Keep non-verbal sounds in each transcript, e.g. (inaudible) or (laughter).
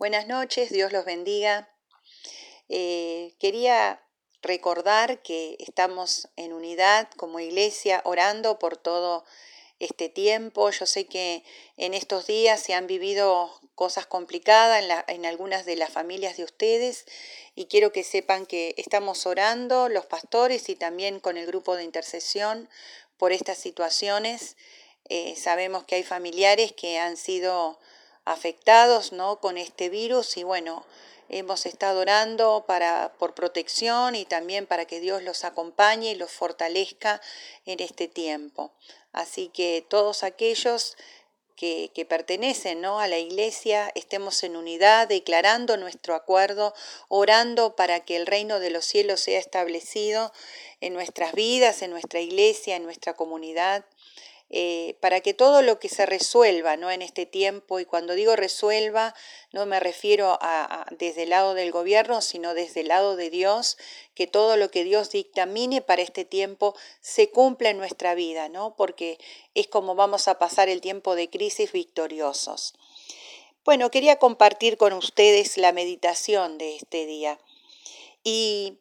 Buenas noches, Dios los bendiga. Eh, quería recordar que estamos en unidad como iglesia orando por todo este tiempo. Yo sé que en estos días se han vivido cosas complicadas en, algunas de las familias de ustedes y quiero que sepan que estamos orando los pastores y también con el grupo de intercesión por estas situaciones. Eh, sabemos que hay familiares que han sido afectados ¿no? con este virus y bueno, hemos estado orando para, por protección y también para que Dios los acompañe y los fortalezca en este tiempo. Así que todos aquellos que, que, pertenecen ¿no? a la iglesia, estemos en unidad, declarando nuestro acuerdo, orando para que el reino de los cielos sea establecido en nuestras vidas, en nuestra iglesia, en nuestra comunidad. Eh, para que todo lo que se resuelva ¿no? en este tiempo, y cuando digo resuelva, no me refiero a, desde el lado del gobierno, sino desde el lado de Dios, que todo lo que Dios dictamine para este tiempo se cumpla en nuestra vida, ¿no? porque es como vamos a pasar el tiempo de crisis victoriosos. Bueno, quería compartir con ustedes la meditación de este día. Y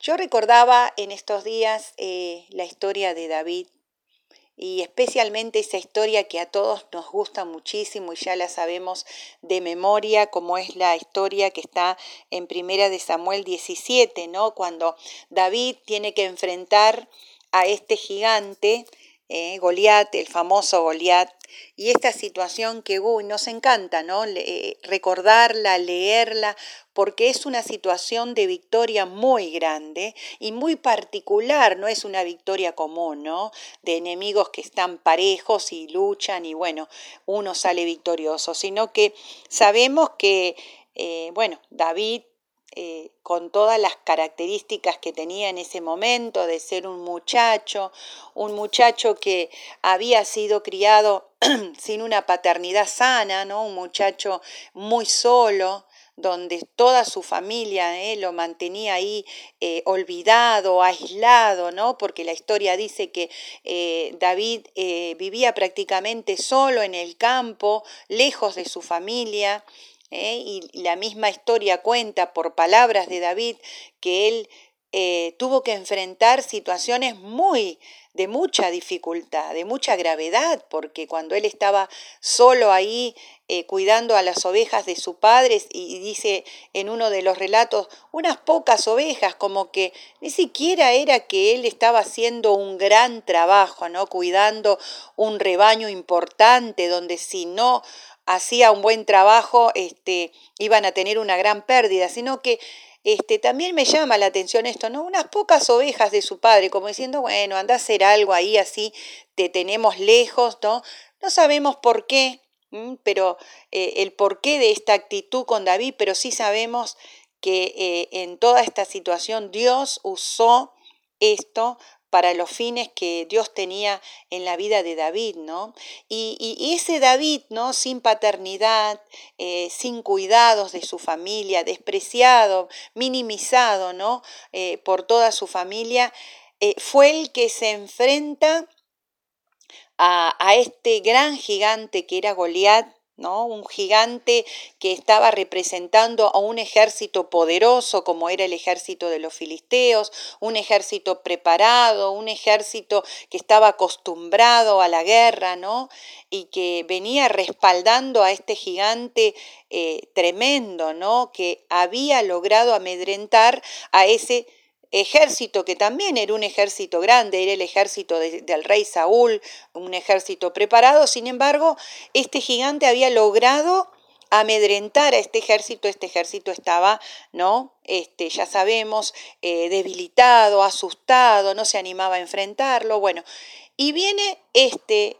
yo recordaba en estos días eh, la historia de David y especialmente esa historia que a todos nos gusta muchísimo y ya la sabemos de memoria, como es la historia que está en Primera de Samuel 17, ¿no? Cuando David tiene que enfrentar a este gigante, eh, Goliat, el famoso Goliat, y esta situación que uy, nos encanta, ¿no? recordarla, leerla, porque es una situación de victoria muy grande y muy particular, no es una victoria común, ¿no? De enemigos que están parejos y luchan y bueno, uno sale victorioso, sino que sabemos que, eh, bueno, David eh, con todas las características que tenía en ese momento de ser un muchacho, un muchacho que había sido criado (clears throat) sin una paternidad sana, ¿no? un muchacho muy solo, donde toda su familia eh, lo mantenía ahí eh, olvidado, aislado, ¿no? Porque la historia dice que David vivía prácticamente solo en el campo, lejos de su familia, ¿eh? y la misma historia cuenta por palabras de David que él eh, tuvo que enfrentar situaciones muy de mucha dificultad, de mucha gravedad, porque cuando él estaba solo ahí eh, cuidando a las ovejas de su padre, y dice en uno de los relatos, unas pocas ovejas, como que ni siquiera era que él estaba haciendo un gran trabajo, ¿no? Cuidando un rebaño importante, donde si no hacía un buen trabajo, este, iban a tener una gran pérdida, sino que este, también me llama la atención esto, ¿no? Unas pocas ovejas de su padre, como diciendo, bueno, anda a hacer algo ahí, así te tenemos lejos, ¿no? No sabemos por qué, pero eh, el porqué de esta actitud con David, pero sí sabemos que eh, en toda esta situación Dios usó esto para los fines que Dios tenía en la vida de David, ¿no? Y, ese David, ¿no? Sin paternidad, eh, sin cuidados de su familia, despreciado, minimizado, ¿no? Eh, por toda su familia, eh, fue el que se enfrenta a, a este gran gigante que era Goliat, Un gigante que estaba representando a un ejército poderoso como era el ejército de los filisteos, un ejército preparado, un ejército que estaba acostumbrado a la guerra, ¿no? Y que venía respaldando a este gigante eh, tremendo, ¿no? Que había logrado amedrentar a ese ejército que también era un ejército grande, era el ejército del rey Saúl, un ejército preparado, sin embargo, este gigante había logrado amedrentar a este ejército, este ejército estaba, ¿no? Este, ya sabemos, eh, debilitado, asustado, no se animaba a enfrentarlo, bueno, y viene este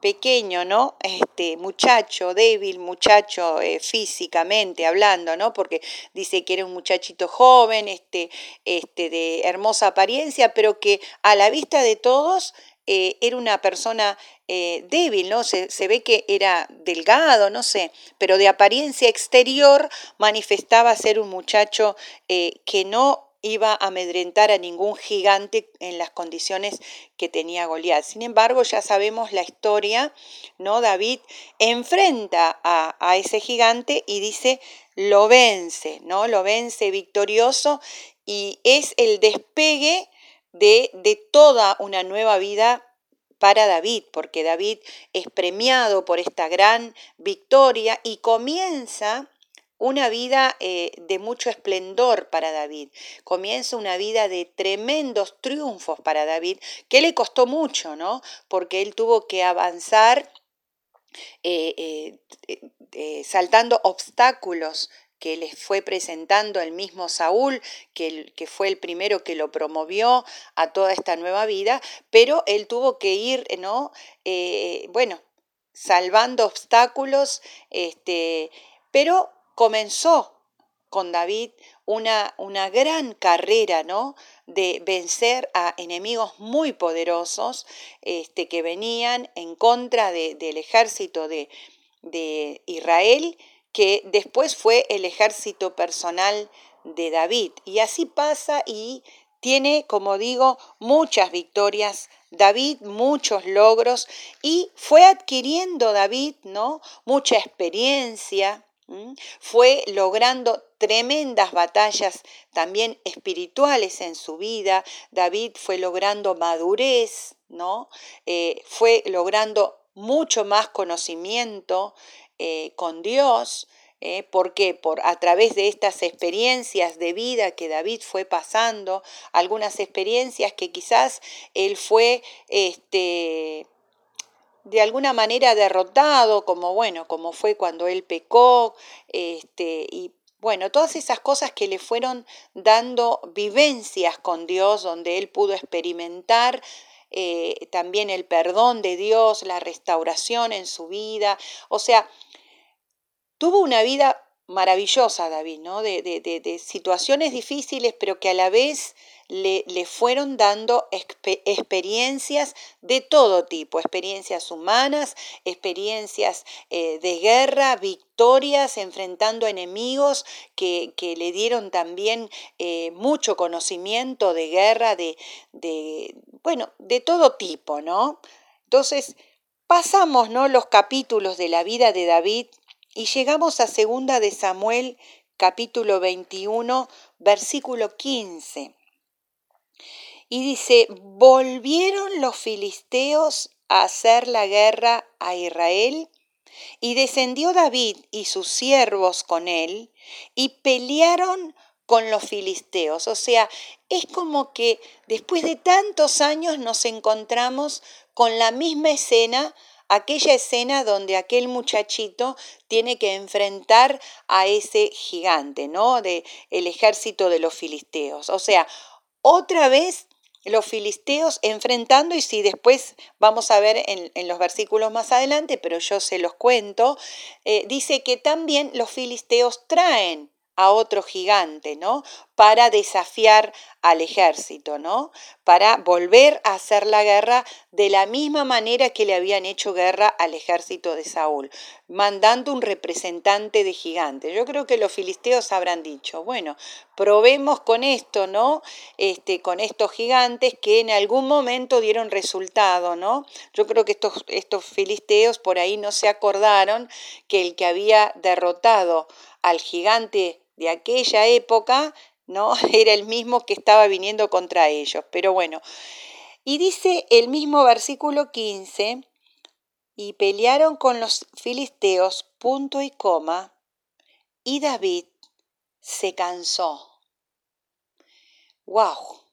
pequeño, ¿no? Este muchacho, débil, muchacho eh, físicamente hablando, ¿no? Porque dice que era un muchachito joven, este, este, de hermosa apariencia, pero que a la vista de todos eh, era una persona eh, débil, ¿no? Se, se, ve que era delgado, no sé, pero de apariencia exterior manifestaba ser un muchacho que no iba a amedrentar a ningún gigante en las condiciones que tenía Goliat. Sin embargo, ya sabemos la historia, ¿no? David enfrenta a, a, ese gigante y dice, lo vence, ¿no? Lo vence victorioso y es el despegue de, de toda una nueva vida para David, porque David es premiado por esta gran victoria y comienza una vida eh, de mucho esplendor para David. Comienza una vida de tremendos triunfos para David, que le costó mucho, ¿no? Porque él tuvo que avanzar eh, eh, saltando obstáculos que les fue presentando el mismo Saúl, que, que, fue el primero que lo promovió a toda esta nueva vida, pero él tuvo que ir, ¿no? bueno, salvando obstáculos, este, pero comenzó con David una, una gran carrera, ¿no? De vencer a enemigos muy poderosos este, que venían en contra del ejército de, de Israel, que después fue el ejército personal de David. Y así pasa y tiene, como digo, muchas victorias David, muchos logros y fue adquiriendo David, ¿no? Mucha experiencia, fue logrando tremendas batallas también espirituales en su vida. David fue logrando madurez, ¿no? Eh, fue logrando mucho más conocimiento eh, con Dios. ¿eh? ¿Por qué? Por a través de estas experiencias de vida que David fue pasando, algunas experiencias que quizás él fue este, de alguna manera derrotado, como bueno, como fue cuando él pecó, este, y bueno, todas esas cosas que le fueron dando vivencias con Dios, donde él pudo experimentar eh, también el perdón de Dios, la restauración en su vida, o sea, tuvo una vida maravillosa David, ¿no? De, de, de situaciones difíciles, pero que a la vez le, fueron dando experiencias de todo tipo, experiencias humanas, experiencias eh, de guerra, victorias, enfrentando enemigos que, le dieron también eh, mucho conocimiento de guerra, de, de, bueno, de todo tipo, ¿no? Entonces, pasamos, ¿no? Los capítulos de la vida de David y llegamos a segunda de Samuel, capítulo 21, versículo 15. Y dice, volvieron los filisteos a hacer la guerra a Israel, y descendió David y sus siervos con él, y pelearon con los filisteos. O sea, es como que después de tantos años nos encontramos con la misma escena, aquella escena donde aquel muchachito tiene que enfrentar a ese gigante, ¿no? De el ejército de los filisteos. O sea, otra vez los filisteos enfrentando, y si después vamos a ver en, los versículos más adelante, pero yo se los cuento, eh, dice que también los filisteos traen a otro gigante, ¿no? Para desafiar al ejército, ¿no? Para volver a hacer la guerra de la misma manera que le habían hecho guerra al ejército de Saúl, mandando un representante de gigantes. Yo creo que los filisteos habrán dicho, bueno, probemos con esto, ¿no? Este, con estos gigantes que en algún momento dieron resultado, ¿no? Yo creo que estos, estos filisteos por ahí no se acordaron que el que había derrotado al gigante de aquella época, ¿no? (laughs) Era el mismo que estaba viniendo contra ellos. Pero bueno, y dice el mismo versículo 15, y pelearon con los filisteos, punto y coma, y David se cansó. ¡Wow!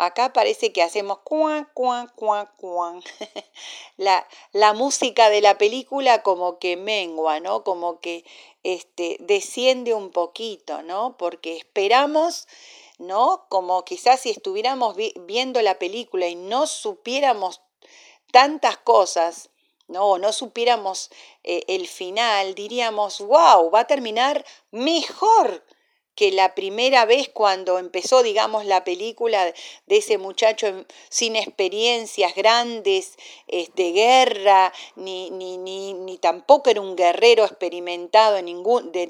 Acá parece que hacemos cuan, cuan, cuan, cuan. (laughs) La, la, música de la película como que mengua, ¿no? Como que este, desciende un poquito, ¿no? Porque esperamos, ¿no? Como quizás si estuviéramos viendo la película y no supiéramos tantas cosas, ¿no? O no supiéramos eh, el final, diríamos, wow, va a terminar mejor que la primera vez cuando empezó, digamos, la película de ese muchacho sin experiencias grandes este, de guerra, ni, ni, ni, ni, tampoco era un guerrero experimentado en ningún, de,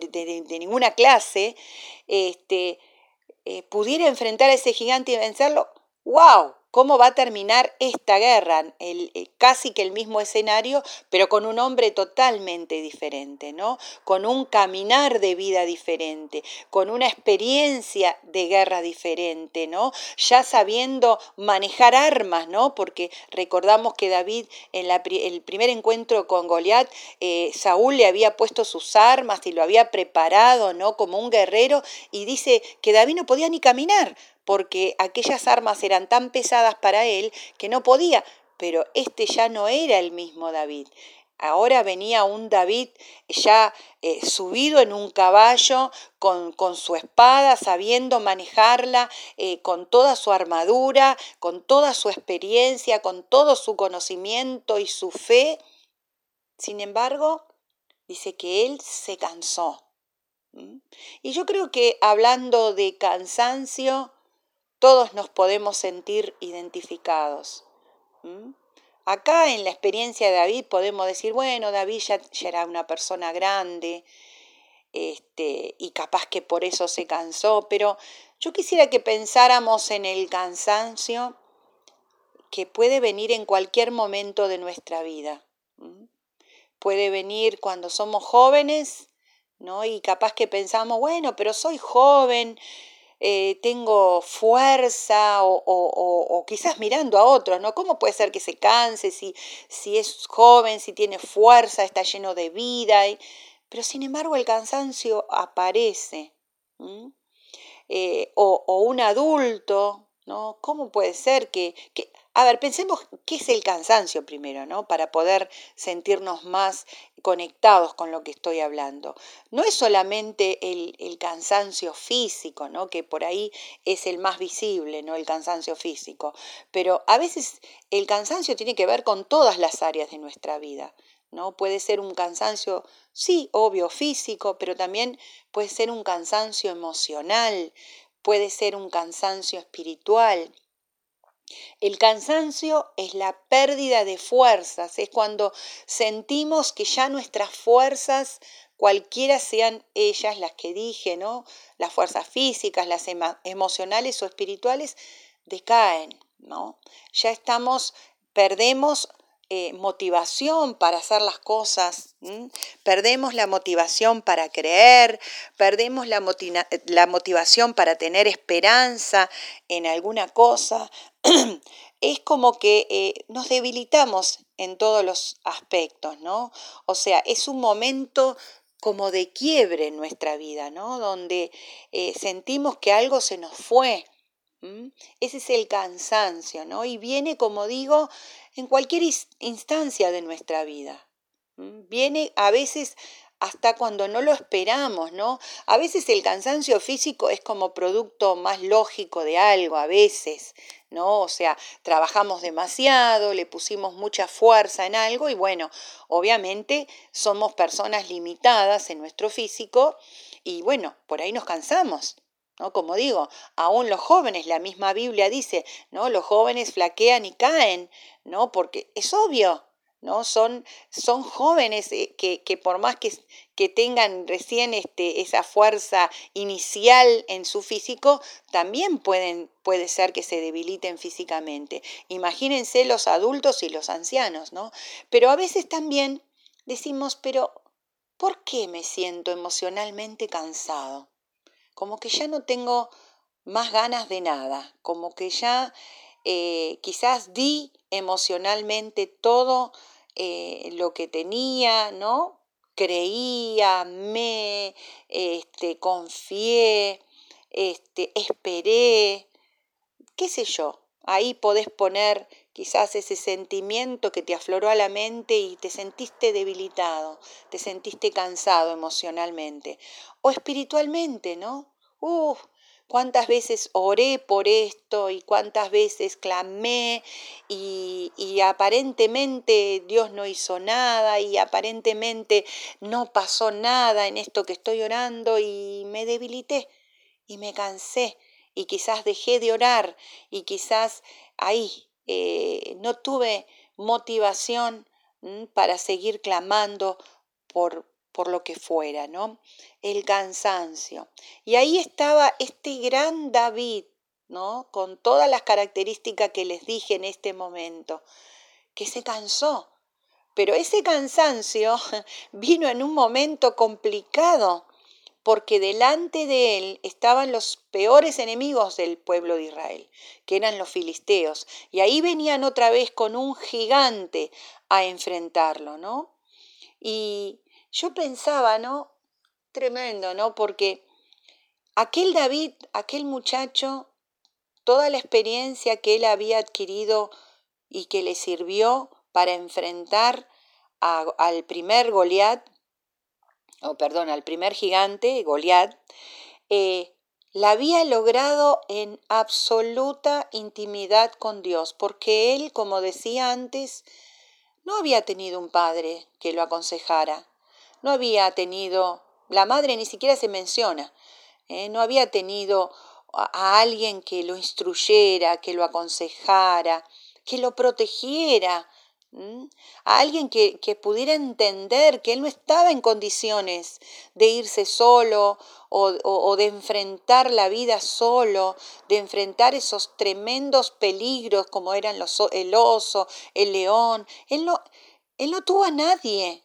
ninguna clase, este, eh, pudiera enfrentar a ese gigante y vencerlo, ¡wow! Cómo va a terminar esta guerra, el, eh, casi que el mismo escenario, pero con un hombre totalmente diferente, ¿no? Con un caminar de vida diferente, con una experiencia de guerra diferente, ¿no? Ya sabiendo manejar armas, ¿no? Porque recordamos que David en el primer encuentro con Goliat, eh, Saúl le había puesto sus armas y lo había preparado, ¿no? Como un guerrero y dice que David no podía ni caminar porque aquellas armas eran tan pesadas para él que no podía, pero este ya no era el mismo David. Ahora venía un David ya eh, subido en un caballo, con, con, su espada, sabiendo manejarla, eh, con toda su armadura, con toda su experiencia, con todo su conocimiento y su fe. Sin embargo, dice que él se cansó. Y yo creo que hablando de cansancio, todos nos podemos sentir identificados. Acá en la experiencia de David podemos decir, bueno, David ya, era una persona grande este, y capaz que por eso se cansó, pero yo quisiera que pensáramos en el cansancio que puede venir en cualquier momento de nuestra vida. Puede venir cuando somos jóvenes, ¿no? Y capaz que pensamos, bueno, pero soy joven, eh, tengo fuerza o, quizás mirando a otros, ¿no? ¿Cómo puede ser que se canse si, si es joven, si tiene fuerza, está lleno de vida? Pero sin embargo el cansancio aparece. Eh, o, un adulto, ¿no? ¿Cómo puede ser que, que a ver, pensemos qué es el cansancio primero, ¿no? Para poder sentirnos más conectados con lo que estoy hablando. No es solamente el, cansancio físico, ¿no? Que por ahí es el más visible, ¿no? El cansancio físico. Pero a veces el cansancio tiene que ver con todas las áreas de nuestra vida. ¿no? Puede ser un cansancio, sí, obvio, físico, pero también puede ser un cansancio emocional, puede ser un cansancio espiritual, el cansancio es la pérdida de fuerzas, es cuando sentimos que ya nuestras fuerzas, cualquiera sean ellas las que dije, ¿no? Las fuerzas físicas, las emocionales o espirituales, decaen, ¿no? Ya estamos, perdemos eh, motivación para hacer las cosas, perdemos la motivación para creer, perdemos la, la motivación para tener esperanza en alguna cosa. (clears throat) es como que eh, nos debilitamos en todos los aspectos, ¿no? O sea, es un momento como de quiebre en nuestra vida, ¿no? Donde eh, sentimos que algo se nos fue. Ese es el cansancio, ¿no? Y viene, como digo, en cualquier instancia de nuestra vida. Viene a veces hasta cuando no lo esperamos, ¿no? A veces el cansancio físico es como producto más lógico de algo, a veces, ¿no? O sea, trabajamos demasiado, le pusimos mucha fuerza en algo y bueno, obviamente somos personas limitadas en nuestro físico y bueno, por ahí nos cansamos. ¿No? Como digo, aún los jóvenes, la misma Biblia dice, ¿no? Los jóvenes flaquean y caen, ¿no? Porque es obvio, ¿no? Son, son jóvenes eh, que, que, por más que, que, tengan recién este, esa fuerza inicial en su físico, también pueden, puede ser que se debiliten físicamente. Imagínense los adultos y los ancianos, ¿no? Pero a veces también decimos, pero ¿por qué me siento emocionalmente cansado? Como que ya no tengo más ganas de nada, como que ya eh, quizás di emocionalmente todo eh, lo que tenía, ¿no? Creía, me, este, confié, este, esperé, qué sé yo. Ahí podés poner quizás ese sentimiento que te afloró a la mente y te sentiste debilitado, te sentiste cansado emocionalmente o espiritualmente, ¿no? Uf, cuántas veces oré por esto y cuántas veces clamé y, aparentemente Dios no hizo nada y aparentemente no pasó nada en esto que estoy orando y me debilité y me cansé y quizás dejé de orar y quizás ahí eh, no tuve motivación para seguir clamando por, por lo que fuera, ¿no? El cansancio. Y ahí estaba este gran David, ¿no? Con todas las características que les dije en este momento, que se cansó. Pero ese cansancio (laughs) vino en un momento complicado, porque delante de él estaban los peores enemigos del pueblo de Israel, que eran los filisteos, y ahí venían otra vez con un gigante a enfrentarlo, ¿no? Y yo pensaba, ¿no? Tremendo, ¿no? Porque aquel David, aquel muchacho, toda la experiencia que él había adquirido y que le sirvió para enfrentar al primer Goliat, o perdón, al primer gigante, Goliat, eh, la había logrado en absoluta intimidad con Dios, porque él, como decía antes, no había tenido un padre que lo aconsejara, no había tenido, la madre ni siquiera se menciona, eh, no había tenido a alguien que lo instruyera, que lo aconsejara, que lo protegiera a alguien que, pudiera entender que él no estaba en condiciones de irse solo o, de enfrentar la vida solo, de enfrentar esos tremendos peligros como eran los, el oso, el león. Él no, él no tuvo a nadie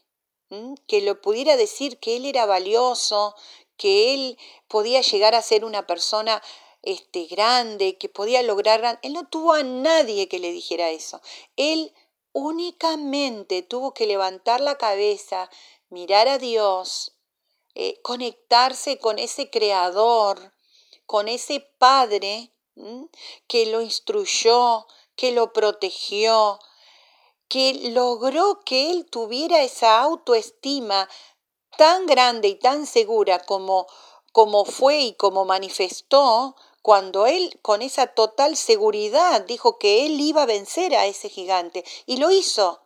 que lo pudiera decir que él era valioso, que él podía llegar a ser una persona este, grande, que podía lograr... Él no tuvo a nadie que le dijera eso. Él únicamente tuvo que levantar la cabeza, mirar a Dios, eh, conectarse con ese creador, con ese Padre que lo instruyó, que lo protegió, que logró que él tuviera esa autoestima tan grande y tan segura como, como fue y como manifestó cuando él con esa total seguridad dijo que él iba a vencer a ese gigante y lo hizo.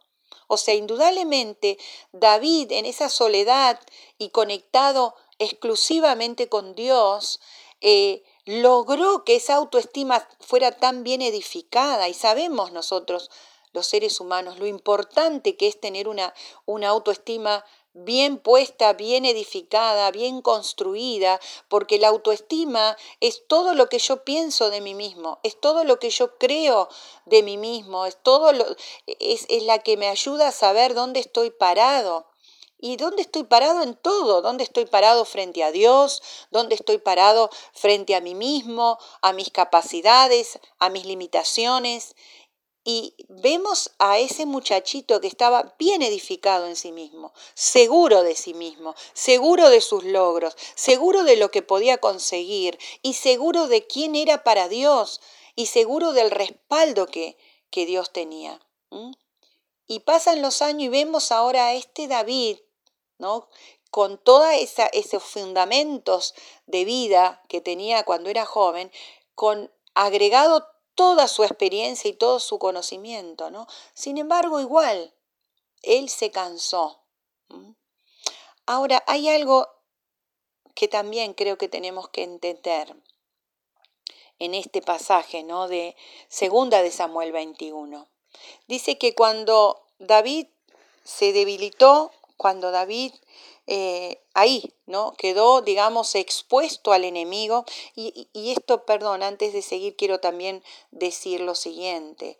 O sea, indudablemente David en esa soledad y conectado exclusivamente con Dios, eh, logró que esa autoestima fuera tan bien edificada y sabemos nosotros los seres humanos lo importante que es tener una, una autoestima bien puesta, bien edificada, bien construida, porque la autoestima es todo lo que yo pienso de mí mismo, es todo lo que yo creo de mí mismo, es todo lo, es, es la que me ayuda a saber dónde estoy parado. ¿Y dónde estoy parado en todo? ¿Dónde estoy parado frente a Dios? ¿Dónde estoy parado frente a mí mismo, a mis capacidades, a mis limitaciones? Y vemos a ese muchachito que estaba bien edificado en sí mismo, seguro de sí mismo, seguro de sus logros, seguro de lo que podía conseguir y seguro de quién era para Dios y seguro del respaldo que, que Dios tenía. Y pasan los años y vemos ahora a este David, ¿no? con todos esos fundamentos de vida que tenía cuando era joven, con agregado toda su experiencia y todo su conocimiento, ¿no? Sin embargo, igual, él se cansó. Ahora, hay algo que también creo que tenemos que entender en este pasaje, ¿no? De segunda de Samuel 21. Dice que cuando David se debilitó, cuando David eh, ahí, ¿no? Quedó, digamos, expuesto al enemigo. Y, esto, perdón, antes de seguir quiero también decir lo siguiente.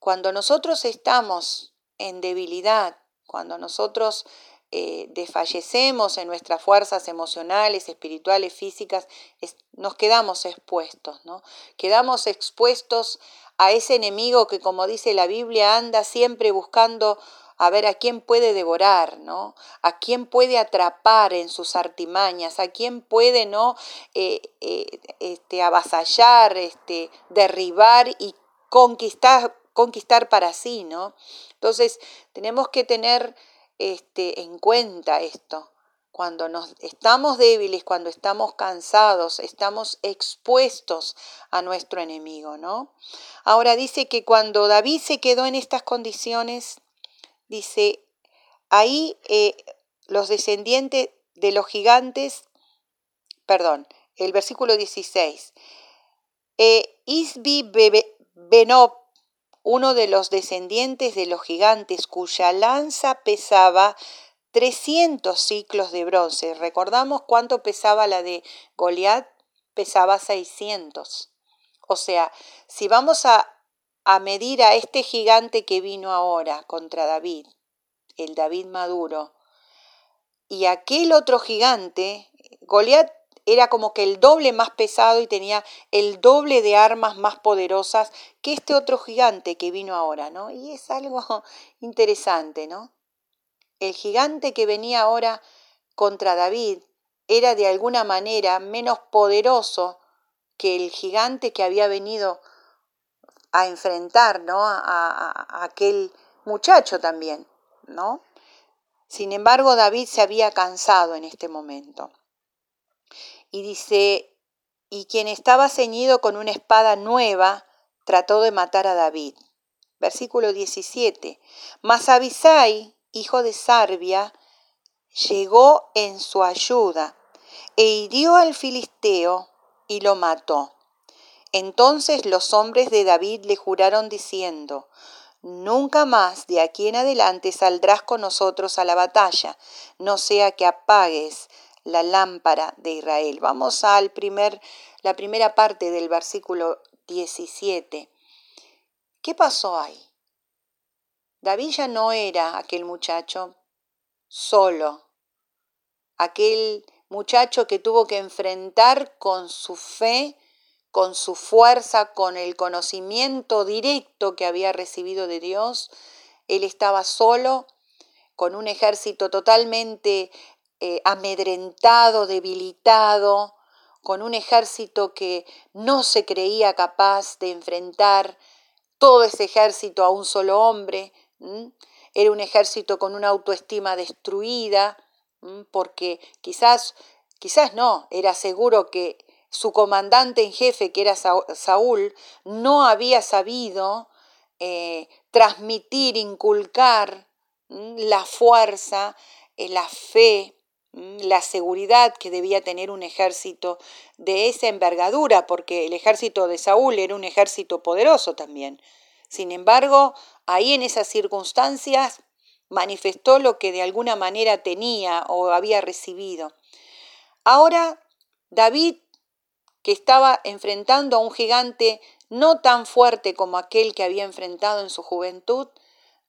Cuando nosotros estamos en debilidad, cuando nosotros eh, desfallecemos en nuestras fuerzas emocionales, espirituales, físicas, nos quedamos expuestos, ¿no? Quedamos expuestos a ese enemigo que, como dice la Biblia, anda siempre buscando a ver a quién puede devorar, ¿no? A quién puede atrapar en sus artimañas, a quién puede, ¿no? Eh, eh, este, avasallar, este, derribar y conquistar, conquistar para sí, ¿no? Entonces, tenemos que tener este, en cuenta esto. Cuando nos estamos débiles, cuando estamos cansados, estamos expuestos a nuestro enemigo, ¿no? Ahora dice que cuando David se quedó en estas condiciones, dice, ahí eh, los descendientes de los gigantes, perdón, el versículo 16, eh, Isbi Benob, uno de los descendientes de los gigantes cuya lanza pesaba 300 ciclos de bronce. Recordamos cuánto pesaba la de Goliat, pesaba 600. O sea, si vamos a, a medir a este gigante que vino ahora contra David, el David Maduro, y aquel otro gigante, Goliat era como que el doble más pesado y tenía el doble de armas más poderosas que este otro gigante que vino ahora, ¿no? Y es algo (laughs) interesante, ¿no? El gigante que venía ahora contra David era de alguna manera menos poderoso que el gigante que había venido a enfrentar, a aquel muchacho también, ¿no? Sin embargo, David se había cansado en este momento y dice, y quien estaba ceñido con una espada nueva, trató de matar a David. Versículo 17. Mas Abisai, hijo de Sarbia, llegó en su ayuda e hirió al filisteo y lo mató. Entonces los hombres de David le juraron diciendo, Nunca más de aquí en adelante saldrás con nosotros a la batalla, no sea que apagues la lámpara de Israel. Vamos al primer, la primera parte del versículo 17. ¿Qué pasó ahí? David ya no era aquel muchacho solo, aquel muchacho que tuvo que enfrentar con su fe, con su fuerza, con el conocimiento directo que había recibido de Dios. Él estaba solo, con un ejército totalmente eh, amedrentado, debilitado, con un ejército que no se creía capaz de enfrentar todo ese ejército a un solo hombre. Era un ejército con una autoestima destruida, porque quizás, quizás no, era seguro que su comandante en jefe, que era Saúl, no había sabido eh, transmitir, inculcar la fuerza, eh, la fe, Mm, la seguridad que debía tener un ejército de esa envergadura, porque el ejército de Saúl era un ejército poderoso también. Sin embargo, ahí en esas circunstancias manifestó lo que de alguna manera tenía o había recibido. Ahora, David, que estaba enfrentando a un gigante no tan fuerte como aquel que había enfrentado en su juventud,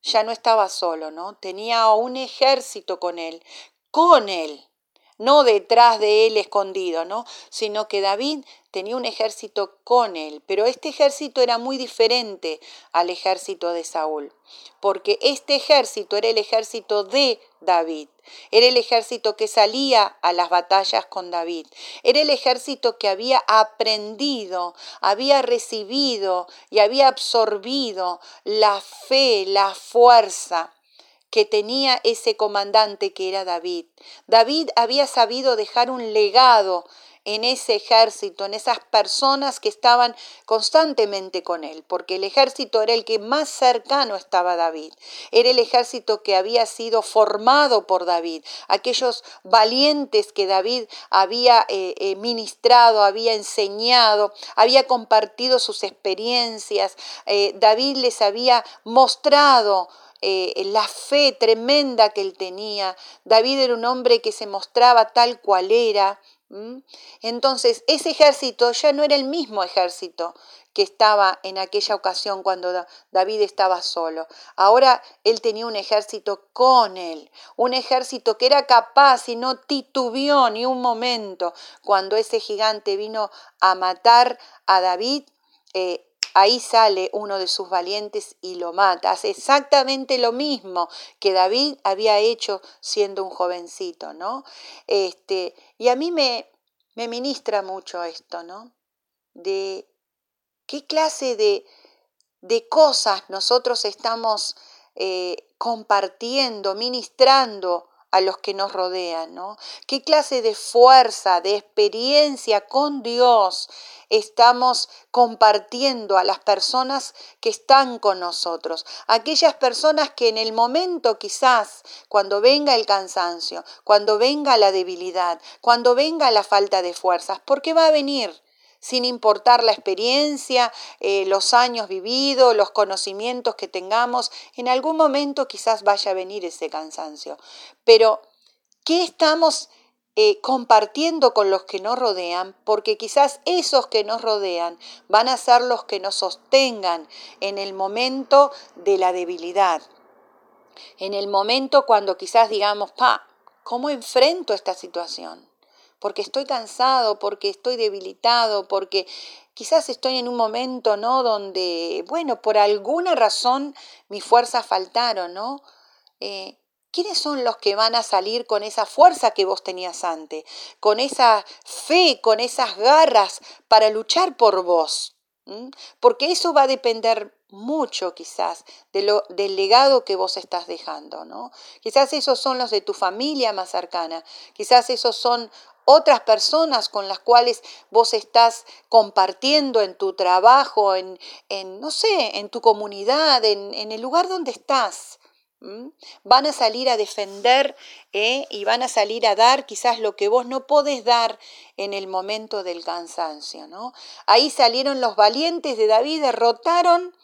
ya no estaba solo, ¿no? Tenía un ejército con él, con él, no detrás de él escondido, ¿no? Sino que David tenía un ejército con él, pero este ejército era muy diferente al ejército de Saúl, porque este ejército era el ejército de David, era el ejército que salía a las batallas con David, era el ejército que había aprendido, había recibido y había absorbido la fe, la fuerza que tenía ese comandante que era David. David había sabido dejar un legado en ese ejército, en esas personas que estaban constantemente con él, porque el ejército era el que más cercano estaba David, era el ejército que había sido formado por David, aquellos valientes que David había eh, eh, ministrado, había enseñado, había compartido sus experiencias, eh, David les había mostrado eh, la fe tremenda que él tenía. David era un hombre que se mostraba tal cual era. Entonces, ese ejército ya no era el mismo ejército que estaba en aquella ocasión cuando David estaba solo. Ahora él tenía un ejército con él, un ejército que era capaz y no titubeó ni un momento cuando ese gigante vino a matar a David. Eh, ahí sale uno de sus valientes y lo mata. Hace exactamente lo mismo que David había hecho siendo un jovencito, ¿no? Este, y a mí me, me ministra mucho esto, ¿no? De qué clase de, de cosas nosotros estamos eh, compartiendo, ministrando a los que nos rodean, ¿no? ¿Qué clase de fuerza, de experiencia con Dios estamos compartiendo a las personas que están con nosotros? Aquellas personas que en el momento quizás, cuando venga el cansancio, cuando venga la debilidad, cuando venga la falta de fuerzas, porque va a venir, sin importar la experiencia, eh, los años vividos, los conocimientos que tengamos, en algún momento quizás vaya a venir ese cansancio. Pero, ¿qué estamos eh, compartiendo con los que nos rodean? Porque quizás esos que nos rodean van a ser los que nos sostengan en el momento de la debilidad. En el momento cuando quizás digamos, pa, ¿cómo enfrento esta situación? Porque estoy cansado, porque estoy debilitado, porque quizás estoy en un momento, ¿no? Donde, bueno, por alguna razón mis fuerzas faltaron, ¿no? Eh, ¿Quiénes son los que van a salir con esa fuerza que vos tenías antes? Con esa fe, con esas garras para luchar por vos. Porque eso va a depender mucho quizás de lo, del legado que vos estás dejando, ¿no? Quizás esos son los de tu familia más cercana, quizás esos son otras personas con las cuales vos estás compartiendo en tu trabajo, en, no sé, en tu comunidad, en, el lugar donde estás. Van a salir a defender ¿eh? y van a salir a dar quizás lo que vos no podés dar en el momento del cansancio. ¿no? Ahí salieron los valientes de David, derrotaron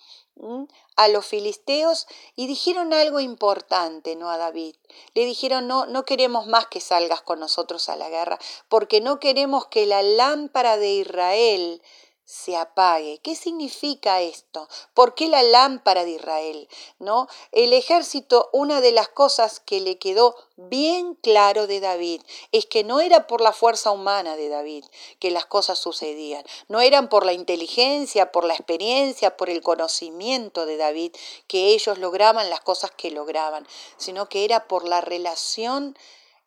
a los filisteos y dijeron algo importante, ¿no? A David. Le dijeron, no, no queremos más que salgas con nosotros a la guerra, porque no queremos que la lámpara de Israel se apague. ¿Qué significa esto? ¿Por qué la lámpara de Israel? ¿No? El ejército, una de las cosas que le quedó bien claro de David es que no era por la fuerza humana de David que las cosas sucedían, no eran por la inteligencia, por la experiencia, por el conocimiento de David que ellos lograban las cosas que lograban, sino que era por la relación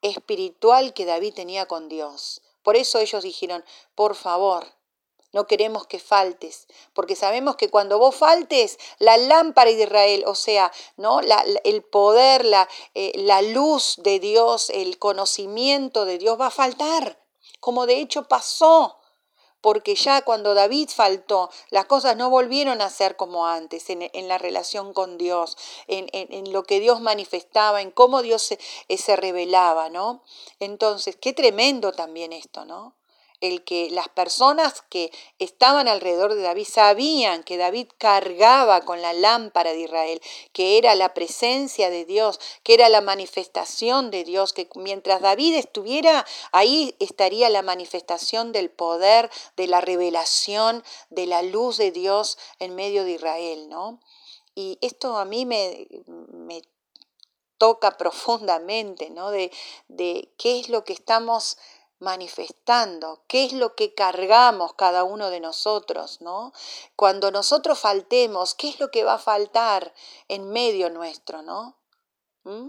espiritual que David tenía con Dios. Por eso ellos dijeron, por favor, no queremos que faltes, porque sabemos que cuando vos faltes, la lámpara de Israel, o sea, ¿no? el poder, la, eh, la luz de Dios, el conocimiento de Dios va a faltar, como de hecho pasó porque ya cuando David faltó, las cosas no volvieron a ser como antes en, la relación con Dios, en, lo que Dios manifestaba, en cómo Dios se, se revelaba, ¿no? Entonces, qué tremendo también esto, ¿no? El que las personas que estaban alrededor de David sabían que David cargaba con la lámpara de Israel, que era la presencia de Dios, que era la manifestación de Dios, que mientras David estuviera ahí estaría la manifestación del poder, de la revelación, de la luz de Dios en medio de Israel, ¿no? Y esto a mí me, me toca (laughs) profundamente, ¿no? De, de qué es lo que estamos manifestando, qué es lo que cargamos cada uno de nosotros, ¿no? Cuando nosotros faltemos, ¿qué es lo que va a faltar en medio nuestro, ¿no? ¿Mm?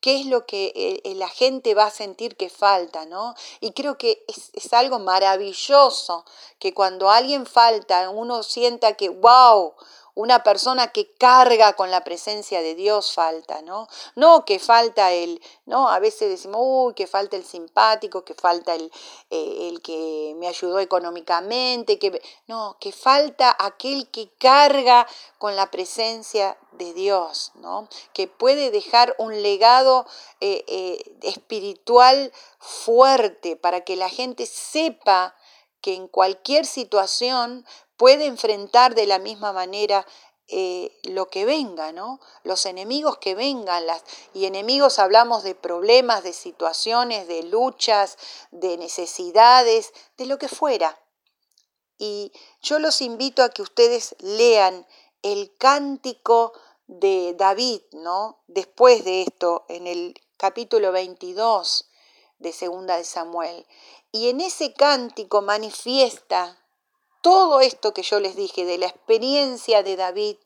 ¿Qué es lo que eh, eh, la gente va a sentir que falta, ¿no? Y creo que es, es algo maravilloso que cuando alguien falta, uno sienta que, wow, una persona que carga con la presencia de Dios falta, ¿no? No que falta el, ¿no? A veces decimos, uy, que falta el simpático, que falta el, eh, el que me ayudó económicamente, que... No, que falta aquel que carga con la presencia de Dios, ¿no? Que puede dejar un legado eh, eh, espiritual fuerte para que la gente sepa que en cualquier situación puede enfrentar de la misma manera eh, lo que venga, ¿no? Los enemigos que vengan, las, y enemigos hablamos de problemas, de situaciones, de luchas, de necesidades, de lo que fuera. Y yo los invito a que ustedes lean el cántico de David, ¿no? Después de esto, en el capítulo 22 de Segunda de Samuel. Y en ese cántico manifiesta todo esto que yo les dije, de la experiencia de David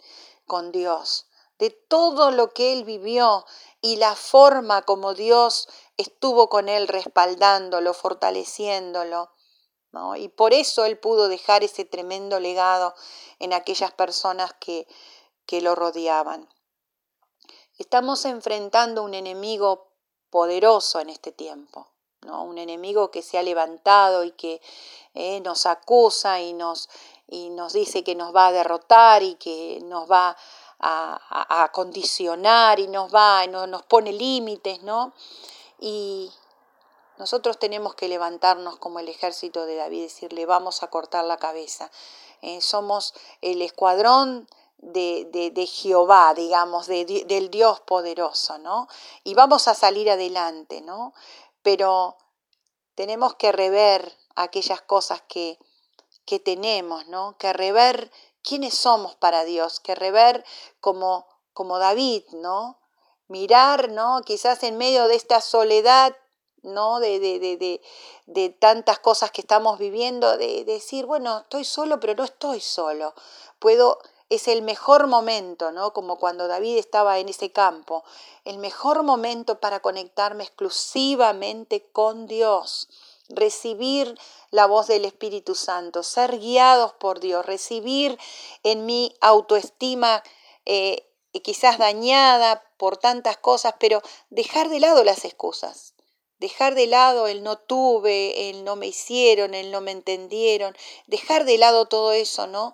con Dios, de todo lo que él vivió y la forma como Dios estuvo con él respaldándolo, fortaleciéndolo. Y por eso él pudo dejar ese tremendo legado en aquellas personas que, que lo rodeaban. Estamos enfrentando un enemigo poderoso en este tiempo, ¿no? un enemigo que se ha levantado y que eh, nos acusa y nos, y nos dice que nos va a derrotar y que nos va a, a, condicionar y nos va, nos pone límites, ¿no? Y nosotros tenemos que levantarnos como el ejército de David, decirle, vamos a cortar la cabeza. Eh, somos el escuadrón de, de, Jehová, digamos, del Dios poderoso, ¿no? Y vamos a salir adelante, ¿no? Pero tenemos que rever aquellas cosas que, que tenemos, ¿no? Que rever quiénes somos para Dios, que rever como, como David, ¿no? Mirar, ¿no? Quizás en medio de esta soledad, ¿no? De, de, de, de tantas cosas que estamos viviendo, de, decir, bueno, estoy solo, pero no estoy solo. Puedo es el mejor momento, ¿no? Como cuando David estaba en ese campo, el mejor momento para conectarme exclusivamente con Dios, recibir la voz del Espíritu Santo, ser guiados por Dios, recibir en mi autoestima eh, quizás dañada por tantas cosas, pero dejar de lado las excusas. Dejar de lado el no tuve, el no me hicieron, el no me entendieron, dejar de lado todo eso, ¿no?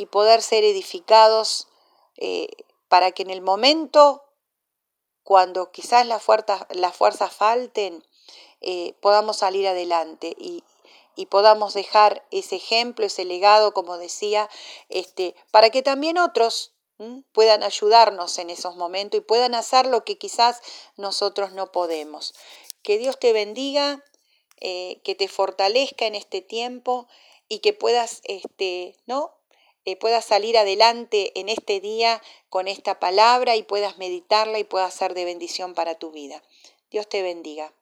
Y poder ser edificados eh, para que en el momento, cuando quizás las fuerzas, falten, eh, podamos salir adelante y, y, podamos dejar ese ejemplo, ese legado, como decía, este, para que también otros puedan ayudarnos en esos momentos y puedan hacer lo que quizás nosotros no podemos. Que Dios te bendiga, eh, que te fortalezca en este tiempo y que puedas, este, ¿no? Eh, puedas salir adelante en este día con esta palabra y puedas meditarla y pueda ser de bendición para tu vida. Dios te bendiga.